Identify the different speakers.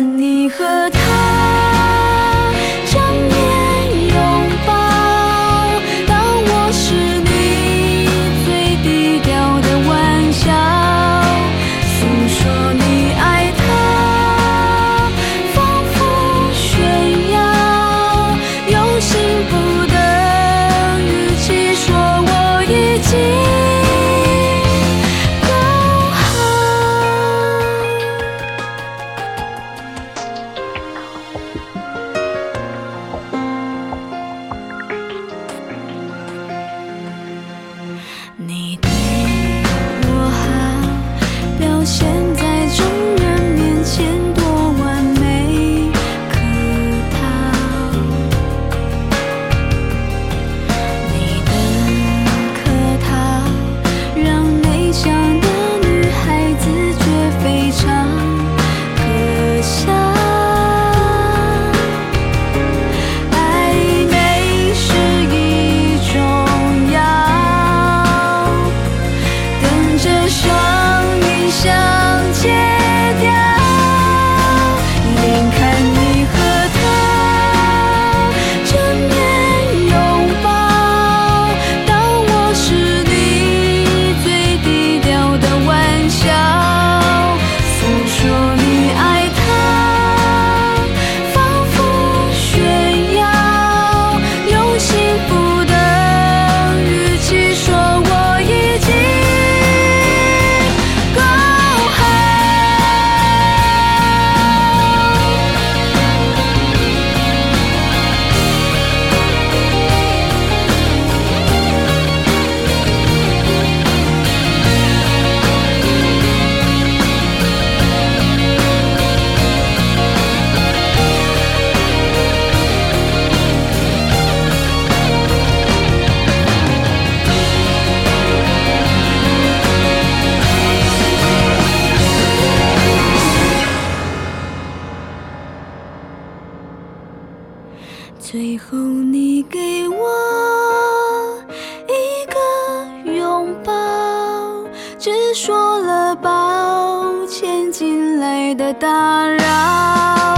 Speaker 1: 你和他。最后你给我一个拥抱只说了抱歉进来的打扰。